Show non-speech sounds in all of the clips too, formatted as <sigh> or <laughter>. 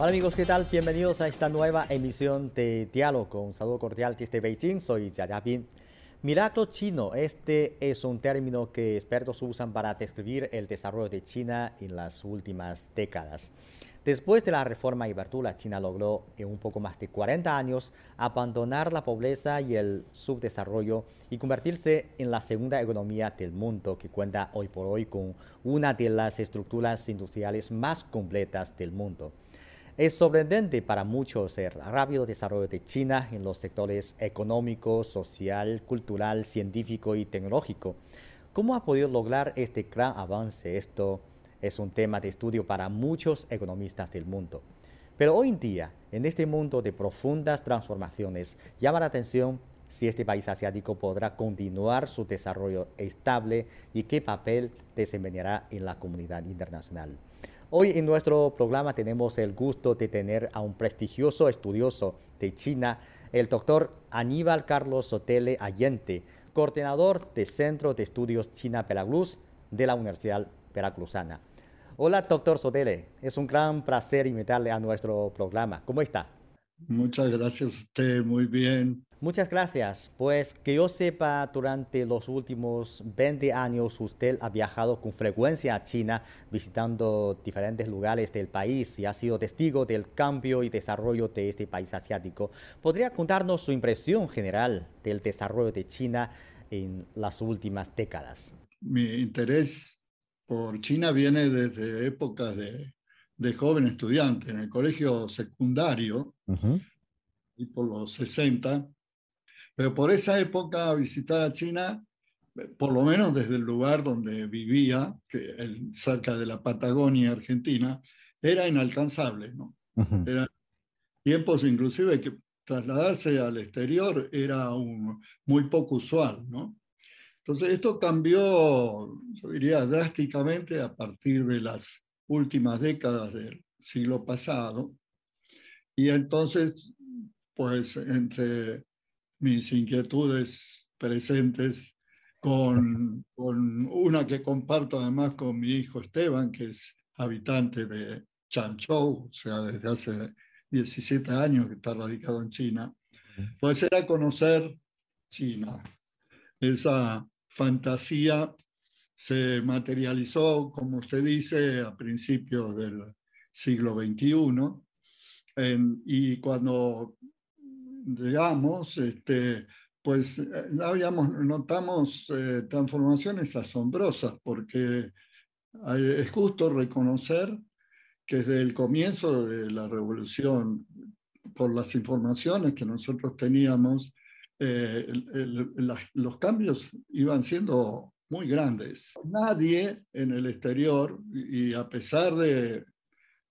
Hola amigos, ¿qué tal? Bienvenidos a esta nueva emisión de Diálogo. Un saludo cordial desde Beijing, soy Jia Yapin. Milagro chino, este es un término que expertos usan para describir el desarrollo de China en las últimas décadas. Después de la reforma y apertura, China logró en un poco más de 40 años abandonar la pobreza y el subdesarrollo y convertirse en la segunda economía del mundo que cuenta hoy por hoy con una de las estructuras industriales más completas del mundo. Es sorprendente para muchos el rápido desarrollo de China en los sectores económico, social, cultural, científico y tecnológico. ¿Cómo ha podido lograr este gran avance? Esto es un tema de estudio para muchos economistas del mundo. Pero hoy en día, en este mundo de profundas transformaciones, llama la atención si este país asiático podrá continuar su desarrollo estable y qué papel desempeñará en la comunidad internacional. Hoy en nuestro programa tenemos el gusto de tener a un prestigioso estudioso de China, el doctor Aníbal Carlos Sotele Allende, coordinador del Centro de Estudios China Veracruz de la Universidad Veracruzana. Hola, doctor Sotele. Es un gran placer invitarle a nuestro programa. ¿Cómo está? Muchas gracias a usted. Muy bien. Muchas gracias. Pues que yo sepa, durante los últimos 20 años usted ha viajado con frecuencia a China, visitando diferentes lugares del país y ha sido testigo del cambio y desarrollo de este país asiático. ¿Podría contarnos su impresión general del desarrollo de China en las últimas décadas? Mi interés por China viene desde épocas de, joven estudiante en el colegio secundario. y por los 60, pero por esa época visitar a China, por lo menos desde el lugar donde vivía, que cerca de la Patagonia Argentina, era inalcanzable. ¿no? Eran tiempos inclusive que trasladarse al exterior era un, muy poco usual. ¿no? Entonces esto cambió, yo diría, drásticamente a partir de las últimas décadas del siglo pasado. Y entonces, pues entre mis inquietudes presentes con, con, una que comparto además con mi hijo Esteban, que es habitante de Chanzhou, o sea, desde hace 17 años que está radicado en China, pues era conocer China. Esa fantasía se materializó, como usted dice, a principios del siglo XXI, y cuando digamos, este, pues eh, habíamos, notamos eh, transformaciones asombrosas porque es justo reconocer que desde el comienzo de la revolución, por las informaciones que nosotros teníamos, eh, los cambios iban siendo muy grandes. Nadie en el exterior, y a pesar de,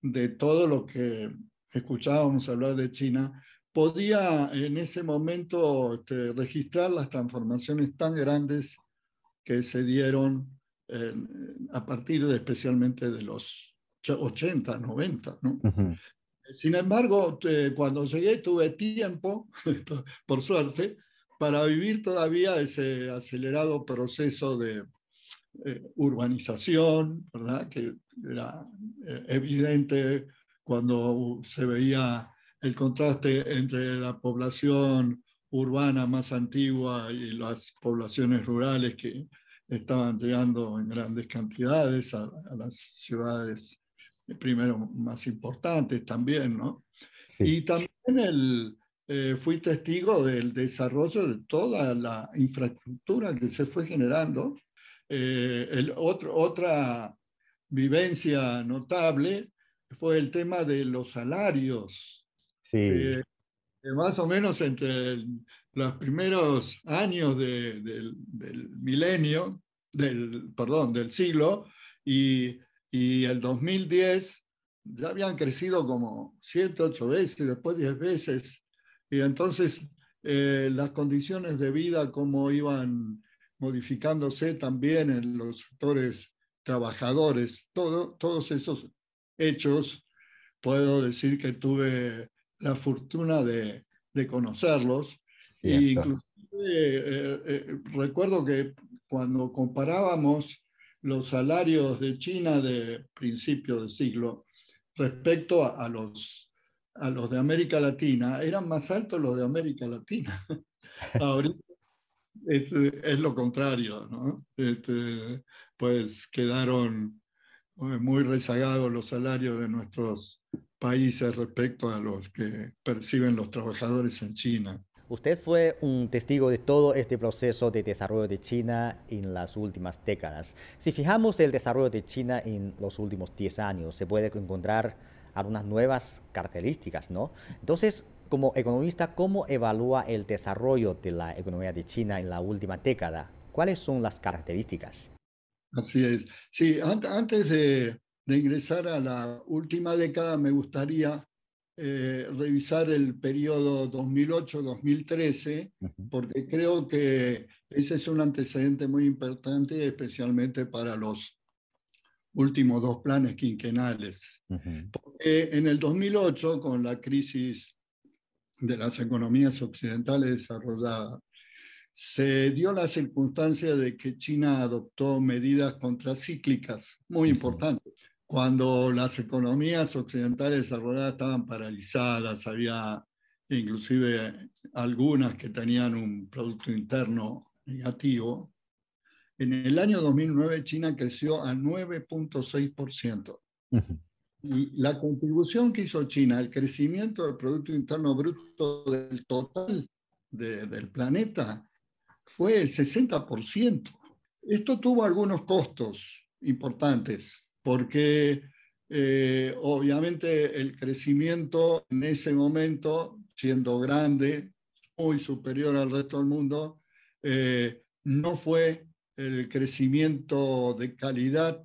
de todo lo que escuchábamos hablar de China, podía en ese momento este, registrar las transformaciones tan grandes que se dieron a partir de, especialmente de los 80, 90. Sin embargo, cuando llegué tuve tiempo, <laughs> por suerte, para vivir todavía ese acelerado proceso de eh, urbanización, ¿verdad? que era eh, evidente cuando se veía el contraste entre la población urbana más antigua y las poblaciones rurales que estaban llegando en grandes cantidades a, las ciudades eh, primero más importantes también, ¿no? Y también el, eh, fui testigo del desarrollo de toda la infraestructura que se fue generando. Eh, el otro, otra vivencia notable fue el tema de los salarios Sí. Eh, más o menos entre los primeros años del, milenio, del, perdón, del siglo, y, y, el 2010 ya habían crecido como 7, 8 veces, después 10 veces. Y entonces eh, las condiciones de vida, como iban modificándose también en los sectores trabajadores, todo, todos esos hechos, puedo decir que tuve la fortuna de, de conocerlos. Y inclusive eh, eh, recuerdo que cuando comparábamos los salarios de China de principio del siglo respecto a, los, a los de América Latina, eran más altos los de América Latina. <laughs> Ahorita es, es, lo contrario, ¿no? Este, pues quedaron eh, muy rezagados los salarios de nuestros países respecto a los que perciben los trabajadores en China. Usted fue un testigo de todo este proceso de desarrollo de China en las últimas décadas. Si fijamos el desarrollo de China en los últimos 10 años, se puede encontrar algunas nuevas características, ¿no? Entonces, como economista, ¿cómo evalúa el desarrollo de la economía de China en la última década? ¿Cuáles son las características? Así es. Sí, antes de, de ingresar a la última década, me gustaría eh, revisar el periodo 2008-2013, porque creo que ese es un antecedente muy importante, especialmente para los últimos dos planes quinquenales. Porque en el 2008, con la crisis de las economías occidentales desarrolladas, se dio la circunstancia de que China adoptó medidas contracíclicas muy importantes. Cuando las economías occidentales desarrolladas estaban paralizadas, había inclusive algunas que tenían un Producto Interno negativo, en el año 2009 China creció a 9.6%. Y la contribución que hizo China al crecimiento del Producto Interno Bruto del total del planeta fue el 60%. Esto tuvo algunos costos importantes porque eh, obviamente el crecimiento en ese momento, siendo grande, muy superior al resto del mundo, eh, no fue el crecimiento de calidad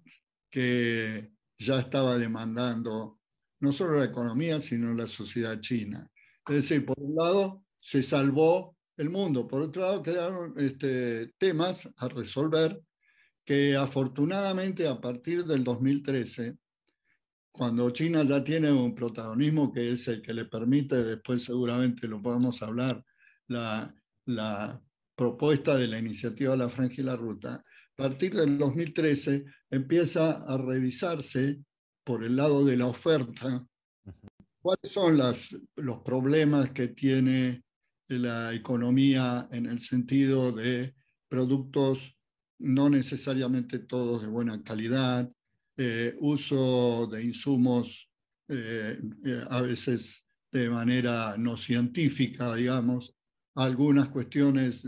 que ya estaba demandando no solo la economía, sino la sociedad china. Es decir, por un lado se salvó el mundo, por otro lado quedaron este, temas a resolver que afortunadamente a partir del 2013, cuando China ya tiene un protagonismo que es el que le permite, después seguramente lo podemos hablar, la, la propuesta de la iniciativa la Franja y la Ruta, a partir del 2013 empieza a revisarse por el lado de la oferta cuáles son las, los problemas que tiene la economía en el sentido de productos no necesariamente todos de buena calidad, eh, uso de insumos eh, eh, a veces de manera no científica, digamos, algunas cuestiones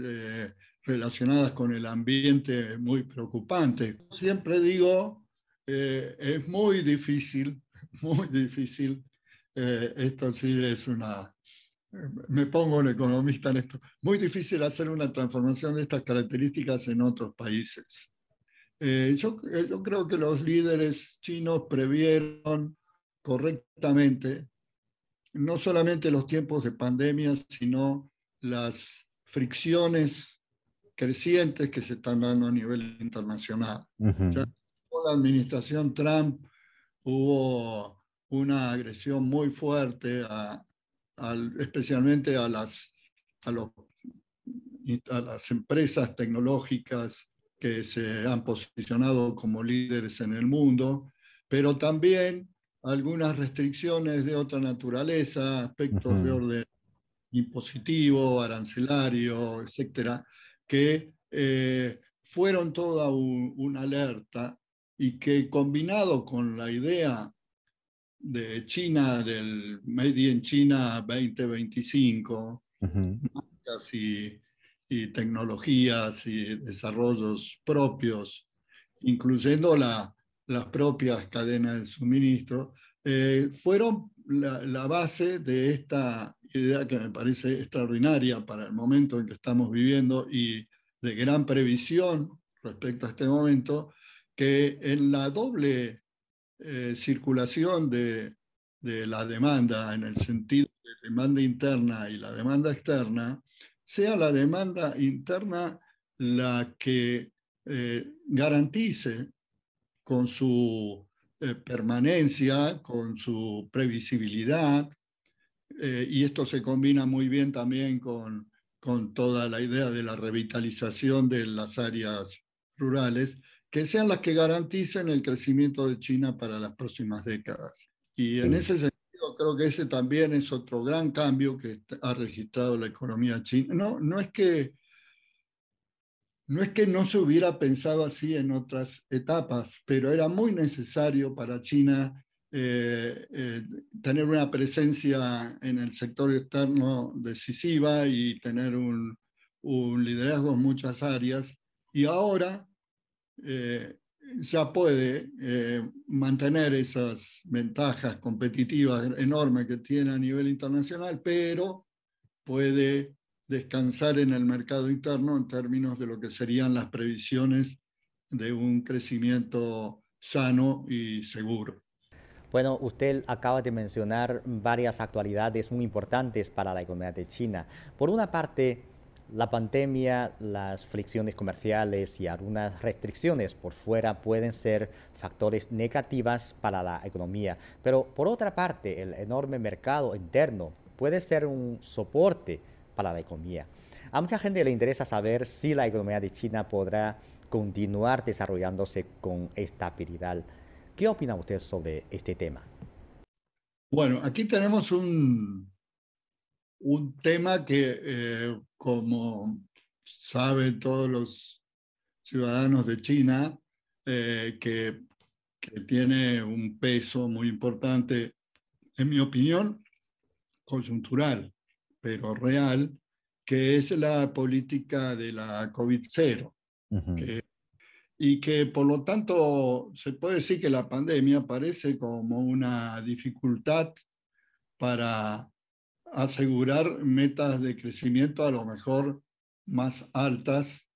relacionadas con el ambiente muy preocupantes. Siempre digo, es muy difícil, <laughs> muy difícil, esto sí es una me pongo un economista en esto, muy difícil hacer una transformación de estas características en otros países. Eh, yo, eh, yo, creo que los líderes chinos previeron correctamente no solamente los tiempos de pandemia, sino las fricciones crecientes que se están dando a nivel internacional. ya con la administración Trump hubo una agresión muy fuerte a, especialmente a las, a, a las empresas tecnológicas que se han posicionado como líderes en el mundo, pero también algunas restricciones de otra naturaleza, aspectos de orden impositivo, arancelario, etcétera, que eh, fueron toda una alerta y que combinado con la idea de China, del Made in China 2025, y, y, tecnologías y desarrollos propios, incluyendo la, las propias cadenas de suministro, eh, fueron la, la, base de esta idea que me parece extraordinaria para el momento en que estamos viviendo y de gran previsión respecto a este momento, que en la doble eh, circulación de, la demanda en el sentido de demanda interna y la demanda externa, sea la demanda interna la que eh, garantice con su eh, permanencia, con su previsibilidad, y esto se combina muy bien también con, con toda la idea de la revitalización de las áreas rurales, que sean las que garanticen el crecimiento de China para las próximas décadas. Y en ese sentido creo que ese también es otro gran cambio que ha registrado la economía china. No, no es que no es que no se hubiera pensado así en otras etapas, pero era muy necesario para China eh, eh, tener una presencia en el sector externo decisiva y tener un, liderazgo en muchas áreas. Y ahora eh, ya puede mantener esas ventajas competitivas enormes que tiene a nivel internacional, pero puede descansar en el mercado interno en términos de lo que serían las previsiones de un crecimiento sano y seguro. Bueno, usted acaba de mencionar varias actualidades muy importantes para la economía de China. Por una parte, la pandemia, las fricciones comerciales y algunas restricciones por fuera pueden ser factores negativos para la economía. Pero por otra parte, el enorme mercado interno puede ser un soporte para la economía. A mucha gente le interesa saber si la economía de China podrá continuar desarrollándose con estabilidad. ¿Qué opina usted sobre este tema? Bueno, aquí tenemos un, un tema que, eh, como saben todos los ciudadanos de China, eh, que, que tiene un peso muy importante, en mi opinión, coyuntural pero real, que es la política de la COVID-0. y que por lo tanto se puede decir que la pandemia parece como una dificultad para asegurar metas de crecimiento a lo mejor más altas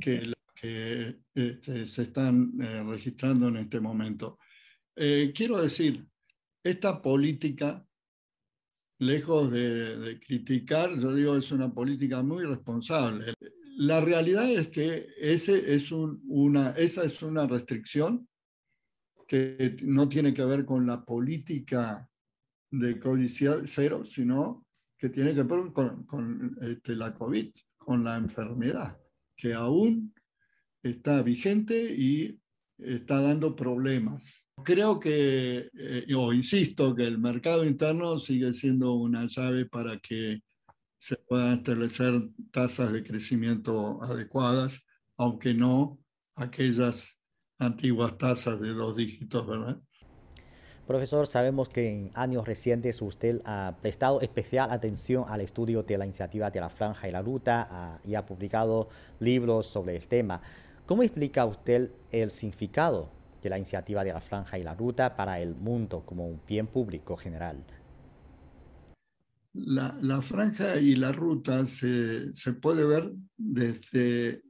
que las que este, se están eh, registrando en este momento. Eh, quiero decir, esta política lejos de, criticar, yo digo, es una política muy responsable. La realidad es que ese es una, esa es una restricción que no tiene que ver con la política de cero, sino que tiene que ver con, con este, la COVID, con la enfermedad, que aún está vigente y está dando problemas Creo que, eh, o insisto, que el mercado interno sigue siendo una llave para que se puedan establecer tasas de crecimiento adecuadas, aunque no aquellas antiguas tasas de dos dígitos, ¿verdad? Profesor, sabemos que en años recientes usted ha prestado especial atención al estudio de la iniciativa de la franja y la ruta y ha publicado libros sobre el tema. ¿Cómo explica usted el significado de la iniciativa de la franja y la ruta para el mundo como un bien público general? La, franja y la ruta se, puede ver desde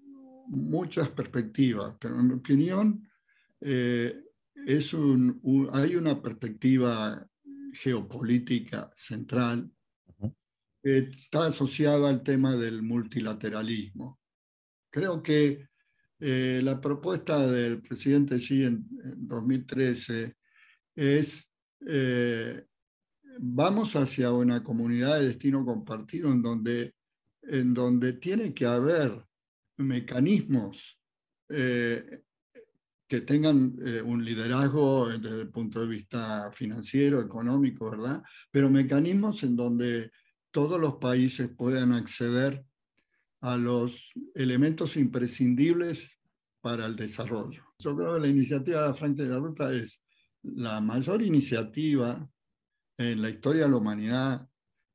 muchas perspectivas, pero en mi opinión eh, es un, hay una perspectiva geopolítica central que está asociada al tema del multilateralismo. Creo que eh, la propuesta del presidente Xi en, 2013 es, eh, vamos hacia una comunidad de destino compartido en donde, en donde tiene que haber mecanismos eh, que tengan un liderazgo desde el punto de vista financiero, económico, ¿verdad? Pero mecanismos en donde todos los países puedan acceder a los elementos imprescindibles para el desarrollo. Yo creo que la iniciativa de la Franca de la Ruta es la mayor iniciativa en la historia de la humanidad,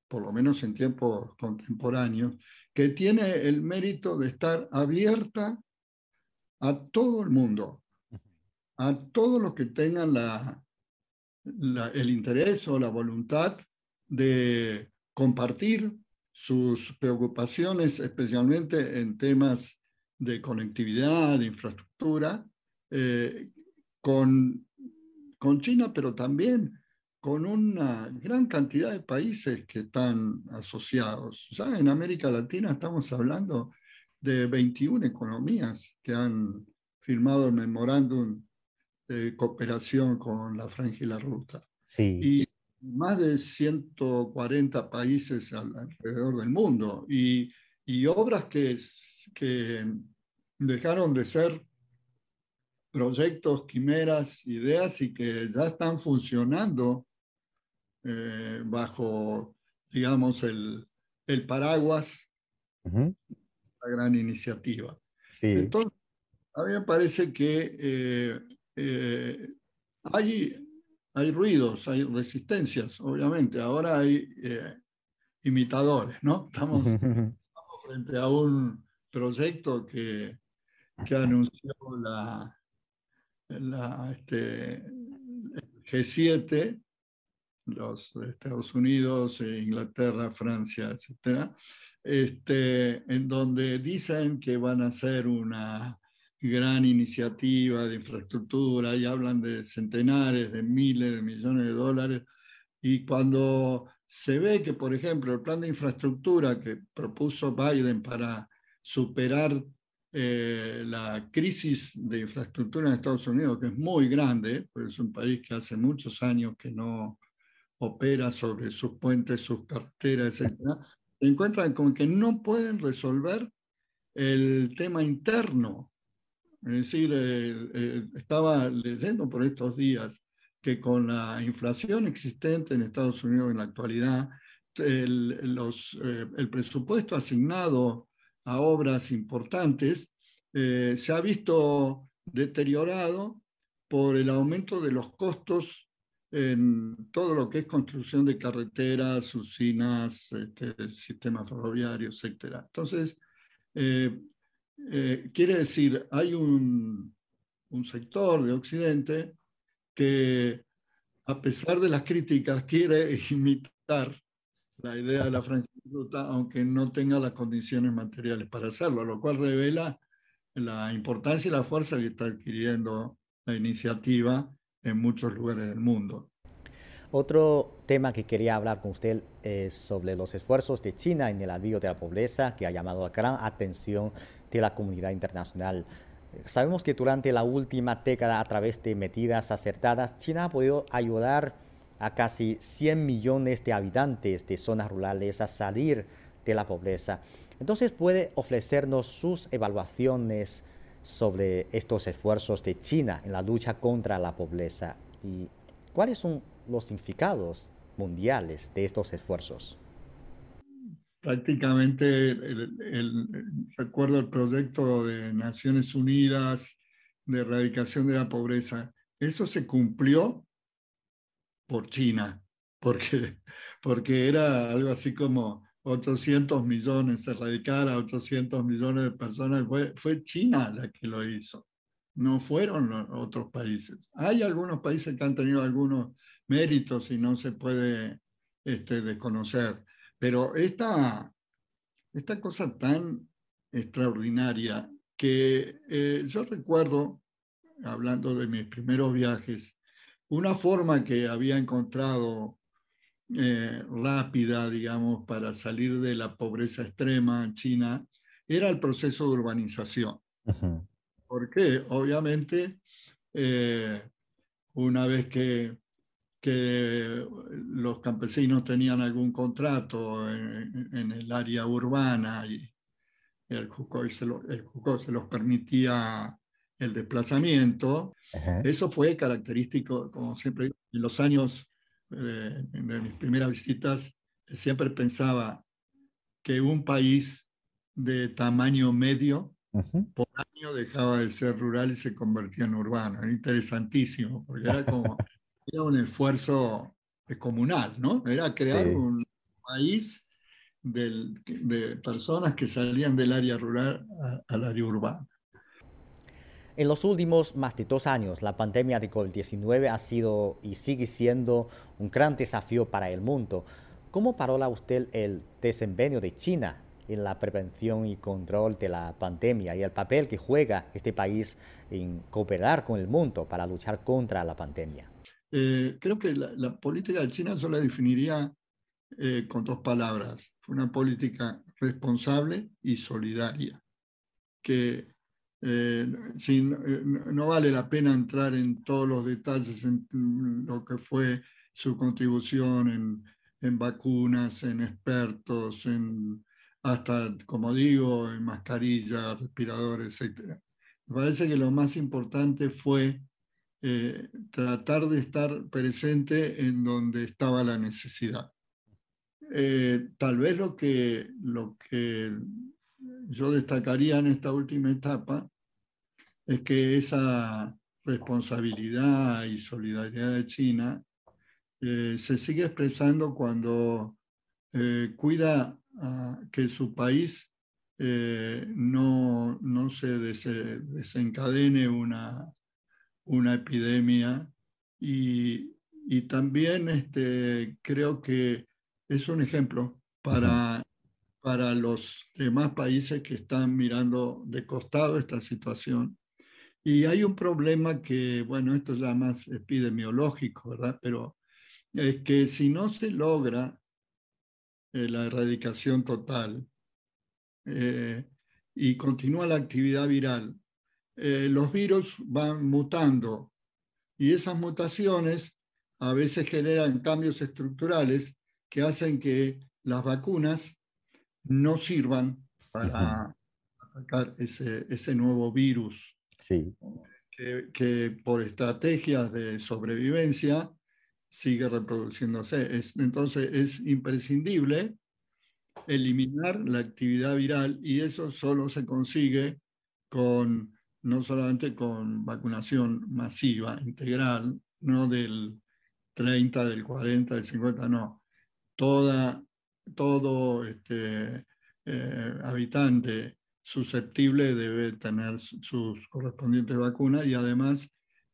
por lo menos en tiempos contemporáneos, que tiene el mérito de estar abierta a todo el mundo, a todos los que tengan la, el interés o la voluntad de compartir sus preocupaciones, especialmente en temas de conectividad, de infraestructura, eh, con, con China, pero también con una gran cantidad de países que están asociados. Ya en América Latina estamos hablando de 21 economías que han firmado el memorándum de cooperación con la franja y la ruta. Sí más de 140 países alrededor del mundo y, y obras que, que dejaron de ser proyectos, quimeras, ideas y que ya están funcionando eh, bajo, digamos, el, el paraguas la gran iniciativa. Entonces, a mí me parece que eh, eh, hay, hay ruidos, hay resistencias, obviamente. Ahora hay imitadores, ¿no? Estamos, <laughs> estamos, frente a un proyecto que, que anunció la, la este, G7, los Estados Unidos, e Inglaterra, Francia, etcétera, este, en donde dicen que van a hacer una gran iniciativa de infraestructura y hablan de centenares, de miles de millones de dólares. Y cuando se ve que, por ejemplo, el plan de infraestructura que propuso Biden para superar eh, la crisis de infraestructura en Estados Unidos, que es muy grande, pues es un país que hace muchos años que no opera sobre sus puentes, sus carreteras, etc., se encuentran con que no pueden resolver el tema interno. Es decir, estaba leyendo por estos días que con la inflación existente en Estados Unidos en la actualidad, el, eh, el presupuesto asignado a obras importantes, eh, se ha visto deteriorado por el aumento de los costos en todo lo que es construcción de carreteras, usinas, este, sistemas ferroviarios, etc. Entonces, eh, quiere decir, hay un, un sector de Occidente que, a pesar de las críticas, quiere <laughs> imitar la idea de la franquicia aunque no tenga las condiciones materiales para hacerlo, lo cual revela la importancia y la fuerza que está adquiriendo la iniciativa en muchos lugares del mundo. Otro tema que quería hablar con usted es sobre los esfuerzos de China en el alivio de la pobreza, que ha llamado la gran atención de la comunidad internacional. Sabemos que durante la última década, a través de medidas acertadas, China ha podido ayudar a casi 100 millones de habitantes de zonas rurales a salir de la pobreza. Entonces puede ofrecernos sus evaluaciones sobre estos esfuerzos de China en la lucha contra la pobreza y cuáles son los significados mundiales de estos esfuerzos. Prácticamente, recuerdo el proyecto de Naciones Unidas de erradicación de la pobreza, eso se cumplió por China, porque, porque era algo así como 800 millones, erradicar a 800 millones de personas, fue, fue China la que lo hizo, no fueron otros países. Hay algunos países que han tenido algunos méritos y no se puede este, desconocer, pero esta, esta cosa tan extraordinaria que eh, yo recuerdo, hablando de mis primeros viajes, una forma que había encontrado eh, rápida, digamos, para salir de la pobreza extrema en China era el proceso de urbanización. Porque obviamente eh, una vez que, que, los campesinos tenían algún contrato en, el área urbana y el JUCOI se, el se los permitía el desplazamiento, eso fue característico, como siempre, en los años eh, de mis primeras visitas, siempre pensaba que un país de tamaño medio por año dejaba de ser rural y se convertía en urbano. Era interesantísimo, porque era como <laughs> era un esfuerzo comunal, ¿no? Era crear un país de personas que salían del área rural al área urbana. En los últimos más de dos años, la pandemia de COVID-19 ha sido y sigue siendo un gran desafío para el mundo. ¿Cómo valora usted el desempeño de China en la prevención y control de la pandemia y el papel que juega este país en cooperar con el mundo para luchar contra la pandemia? Eh, creo que la, política de China yo la definiría eh, con dos palabras. Fue una política responsable y solidaria, que eh, eh, no vale la pena entrar en todos los detalles en lo que fue su contribución en, en vacunas, en expertos, en hasta, como digo, en mascarillas, respiradores, etc. Me parece que lo más importante fue eh, tratar de estar presente en donde estaba la necesidad. Eh, tal vez lo que, lo que yo destacaría en esta última etapa es que esa responsabilidad y solidaridad de China eh, se sigue expresando cuando cuida que su país no, no se desencadene una, una epidemia y, también este, creo que es un ejemplo para, para los demás países que están mirando de costado esta situación. Y hay un problema que, bueno, esto ya más epidemiológico, ¿verdad? Pero es que si no se logra eh, la erradicación total eh, y continúa la actividad viral, eh, los virus van mutando y esas mutaciones a veces generan cambios estructurales que hacen que las vacunas no sirvan para atacar ese, ese nuevo virus. Sí. Que, que, por estrategias de sobrevivencia sigue reproduciéndose. Es, entonces es imprescindible eliminar la actividad viral y eso solo se consigue con no solamente con vacunación masiva, integral, no del 30, del 40, del 50, no. Toda, todo este, eh, habitante susceptible debe tener sus correspondientes vacunas y además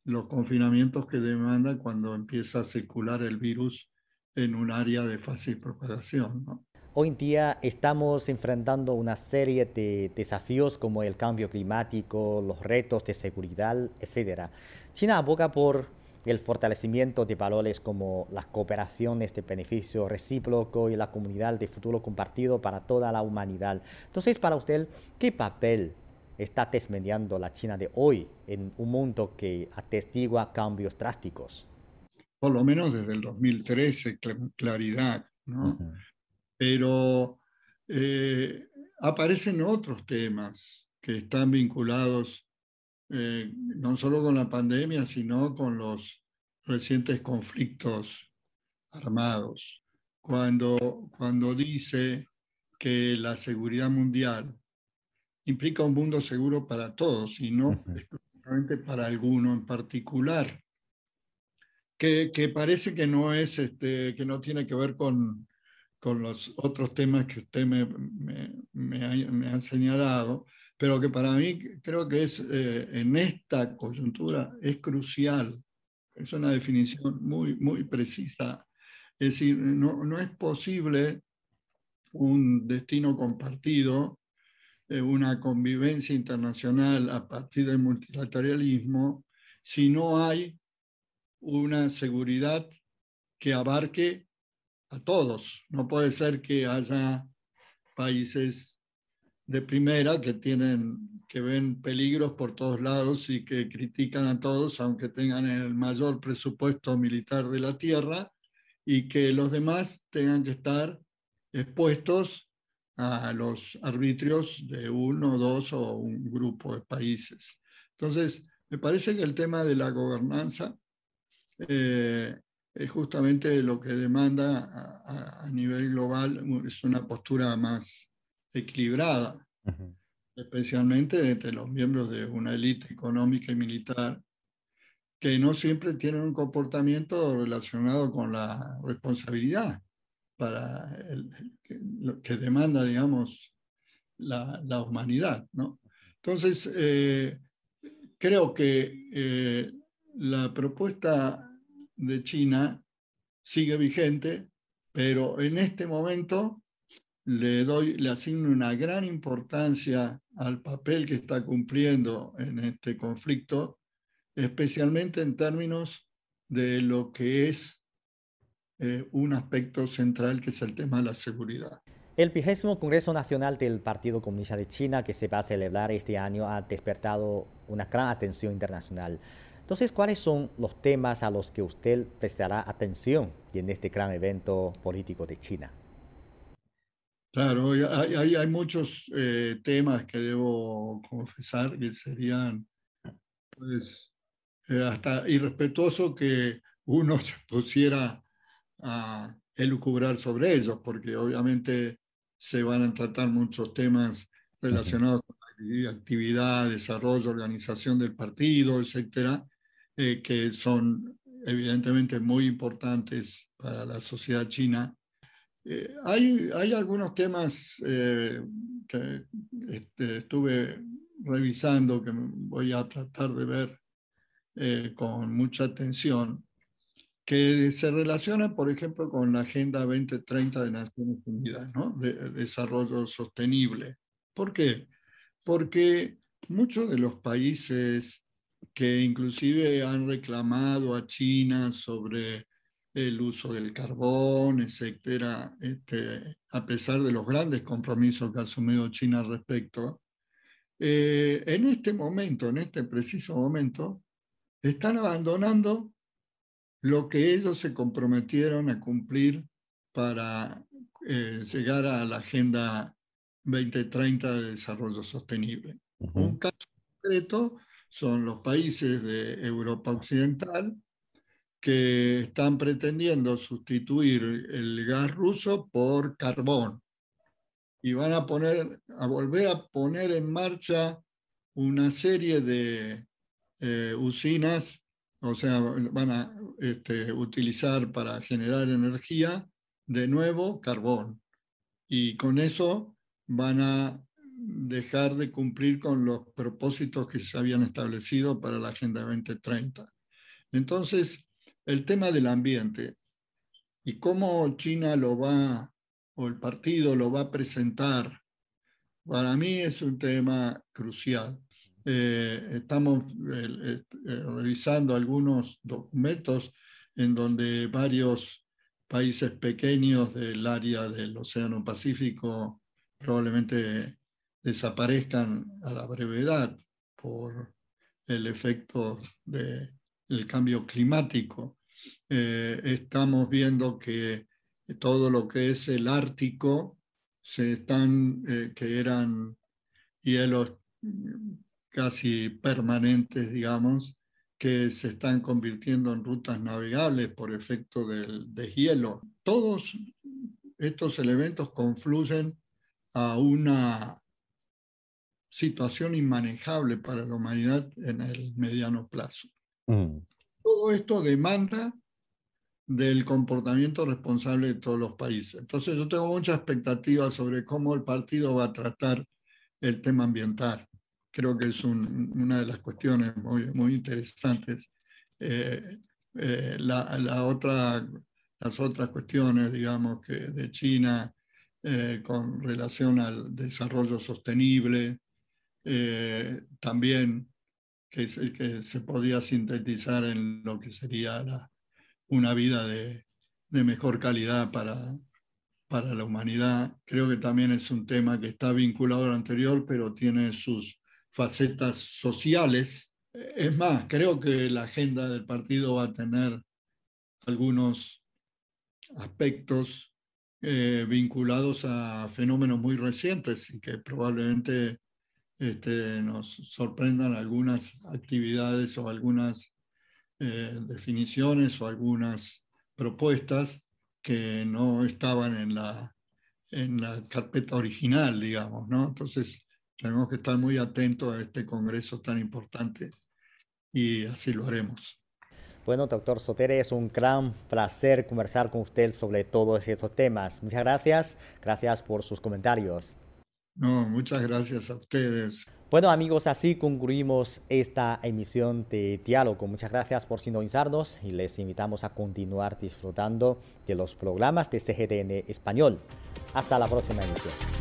los confinamientos que demanda cuando empieza a circular el virus en un área de fácil propagación. Hoy en día estamos enfrentando una serie de desafíos como el cambio climático, los retos de seguridad, etc. China aboga por el fortalecimiento de valores como las cooperaciones de beneficio recíproco y la comunidad de futuro compartido para toda la humanidad. Entonces, para usted, ¿qué papel está desmediando la China de hoy en un mundo que atestigua cambios drásticos? Por lo menos desde el 2013, claridad, ¿no? Pero eh, aparecen otros temas que están vinculados eh, no solo con la pandemia, sino con los recientes conflictos armados. Cuando, cuando dice que la seguridad mundial implica un mundo seguro para todos y no exclusivamente para alguno en particular, que, que parece que no es este, que no tiene que ver con con los otros temas que usted me, me, me, ha, señalado, pero que para mí creo que es eh, en esta coyuntura es crucial. Es una definición muy, muy precisa. Es decir, no, no es posible un destino compartido, eh, una convivencia internacional a partir del multilateralismo, si no hay una seguridad que abarque a todos. No puede ser que haya países de primera que tienen que ven peligros por todos lados y que critican a todos aunque tengan el mayor presupuesto militar de la tierra y que los demás tengan que estar expuestos a los arbitrios de uno, dos o un grupo de países. Entonces, me parece que el tema de la gobernanza eh, es justamente lo que demanda a, nivel global es una postura más equilibrada, especialmente entre los miembros de una élite económica y militar que no siempre tienen un comportamiento relacionado con la responsabilidad para el, que, demanda, digamos, la, la humanidad. ¿no? Entonces, eh, creo que eh, la propuesta de China sigue vigente, pero en este momento le doy, le asigno una gran importancia al papel que está cumpliendo en este conflicto, especialmente en términos de lo que es eh, un aspecto central que es el tema de la seguridad. El vigésimo Congreso Nacional del Partido Comunista de China, que se va a celebrar este año, ha despertado una gran atención internacional. Entonces, ¿cuáles son los temas a los que usted prestará atención en este gran evento político de China? Claro, hay, hay, muchos eh, temas que debo confesar que serían pues, eh, hasta irrespetuoso que uno <laughs> se pusiera a elucubrar sobre ellos, porque obviamente se van a tratar muchos temas relacionados con la actividad, desarrollo, organización del partido, etcétera, eh, que son evidentemente muy importantes para la sociedad china. Eh, hay, hay, algunos temas eh, que este, estuve revisando que voy a tratar de ver con mucha atención que se relaciona, por ejemplo, con la Agenda 2030 de Naciones Unidas, ¿no? de, desarrollo sostenible. ¿Por qué? Porque muchos de los países que inclusive han reclamado a China sobre el uso del carbón, etcétera, este, a pesar de los grandes compromisos que ha asumido China al respecto, eh, en este momento, en este preciso momento, están abandonando lo que ellos se comprometieron a cumplir para eh, llegar a la Agenda 2030 de Desarrollo Sostenible. Un caso concreto son los países de Europa Occidental que están pretendiendo sustituir el gas ruso por carbón y van a poner a volver a poner en marcha una serie de eh, usinas o sea, van a este, utilizar para generar energía de nuevo carbón. Y con eso van a dejar de cumplir con los propósitos que se habían establecido para la Agenda 2030. Entonces, el tema del ambiente y cómo China lo va, o el partido lo va a presentar, para mí es un tema crucial. Eh, estamos eh, eh, revisando algunos documentos en donde varios países pequeños del área del Océano Pacífico probablemente desaparezcan a la brevedad por el efecto del cambio climático. estamos viendo que todo lo que es el Ártico se están, que eran hielos casi permanentes, digamos, que se están convirtiendo en rutas navegables por efecto del deshielo. Todos estos elementos confluyen a una situación inmanejable para la humanidad en el mediano plazo. Mm. Todo esto demanda del comportamiento responsable de todos los países. Entonces yo tengo mucha expectativa sobre cómo el partido va a tratar el tema ambiental creo que es una de las cuestiones muy, muy interesantes. Eh, eh, la, otra, las otras cuestiones, digamos, que de China eh, con relación al desarrollo sostenible, también que, que, se podría sintetizar en lo que sería una vida de, de mejor calidad para, para la humanidad. Creo que también es un tema que está vinculado al anterior, pero tiene sus facetas sociales. Es más, creo que la agenda del partido va a tener algunos aspectos eh, vinculados a fenómenos muy recientes y que probablemente este, nos sorprendan algunas actividades o algunas eh, definiciones o algunas propuestas que no estaban en la, en la carpeta original, digamos, ¿no? Entonces, tenemos que estar muy atentos a este congreso tan importante y así lo haremos. Bueno, doctor Sotere, es un gran placer conversar con usted sobre todos estos temas. Muchas gracias. Gracias por sus comentarios. No, muchas gracias a ustedes. Bueno amigos, así concluimos esta emisión de Diálogo. Muchas gracias por sintonizarnos y les invitamos a continuar disfrutando de los programas de CGTN Español. Hasta la próxima emisión.